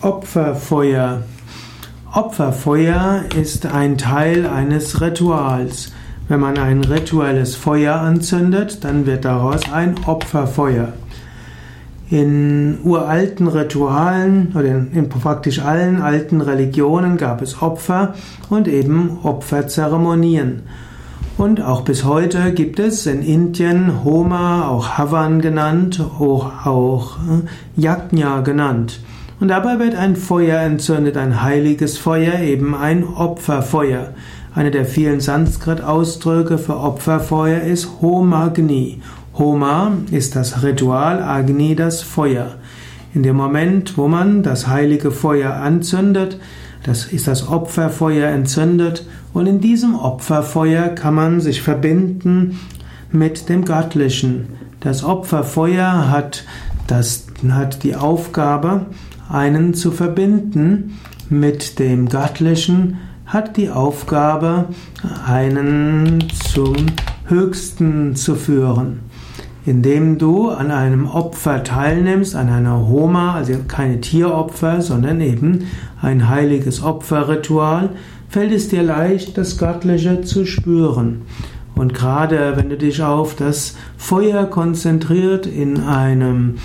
Opferfeuer. Opferfeuer ist ein Teil eines Rituals. Wenn man ein rituelles Feuer anzündet, dann wird daraus ein Opferfeuer. In uralten Ritualen oder in praktisch allen alten Religionen gab es Opfer und eben Opferzeremonien. Und auch bis heute gibt es in Indien Homa, auch Havan genannt, auch, äh, Yajna genannt. Und dabei wird ein Feuer entzündet, ein heiliges Feuer, eben ein Opferfeuer. Eine der vielen Sanskrit-Ausdrücke für Opferfeuer ist Homagni. Homa ist das Ritual, Agni das Feuer. In dem Moment, wo man das heilige Feuer anzündet, das ist das Opferfeuer entzündet und in diesem Opferfeuer kann man sich verbinden mit dem Göttlichen. Das Opferfeuer hat, das, hat die Aufgabe, einen zu verbinden mit dem Göttlichen, hat die Aufgabe, einen zum Höchsten zu führen. Indem du an einem Opfer teilnimmst, an einer Homa, also keine Tieropfer, sondern eben ein heiliges Opferritual, fällt es dir leicht, das Göttliche zu spüren. Und gerade wenn du dich auf das Feuer konzentriert in einem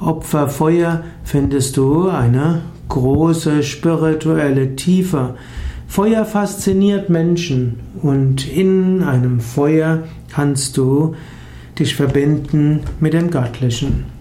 Opferfeuer findest du eine große spirituelle Tiefe. Feuer fasziniert Menschen und in einem Feuer kannst du dich verbinden mit dem Göttlichen.